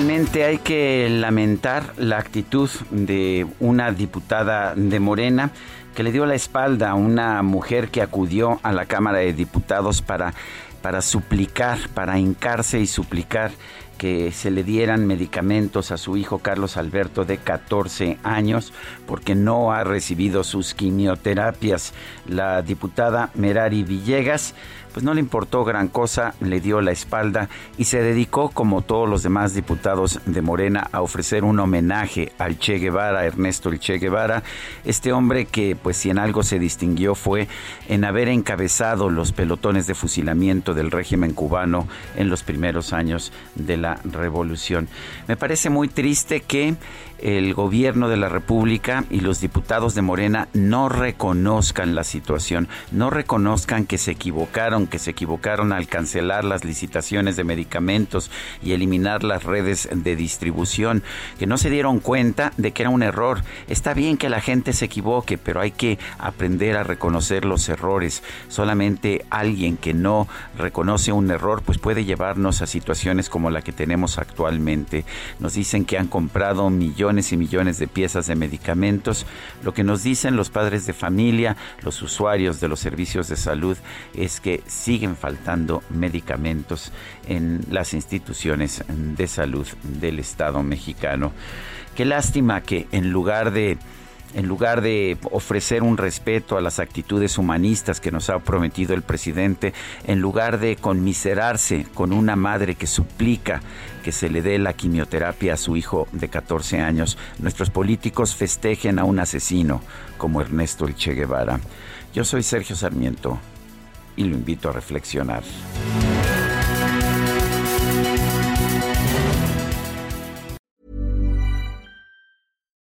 Realmente hay que lamentar la actitud de una diputada de Morena que le dio la espalda a una mujer que acudió a la Cámara de Diputados para, para suplicar, para hincarse y suplicar que se le dieran medicamentos a su hijo Carlos Alberto de 14 años porque no ha recibido sus quimioterapias. La diputada Merari Villegas pues no le importó gran cosa, le dio la espalda y se dedicó, como todos los demás diputados de Morena, a ofrecer un homenaje al Che Guevara, Ernesto el Che Guevara, este hombre que, pues si en algo se distinguió fue en haber encabezado los pelotones de fusilamiento del régimen cubano en los primeros años de la revolución. Me parece muy triste que el gobierno de la República y los diputados de Morena no reconozcan la situación, no reconozcan que se equivocaron, que se equivocaron al cancelar las licitaciones de medicamentos y eliminar las redes de distribución, que no se dieron cuenta de que era un error. Está bien que la gente se equivoque, pero hay que aprender a reconocer los errores. Solamente alguien que no reconoce un error, pues puede llevarnos a situaciones como la tenemos actualmente. Nos dicen que han comprado millones y millones de piezas de medicamentos. Lo que nos dicen los padres de familia, los usuarios de los servicios de salud, es que siguen faltando medicamentos en las instituciones de salud del Estado mexicano. Qué lástima que en lugar de en lugar de ofrecer un respeto a las actitudes humanistas que nos ha prometido el presidente, en lugar de conmiserarse con una madre que suplica que se le dé la quimioterapia a su hijo de 14 años, nuestros políticos festejen a un asesino como Ernesto El Che Guevara. Yo soy Sergio Sarmiento y lo invito a reflexionar.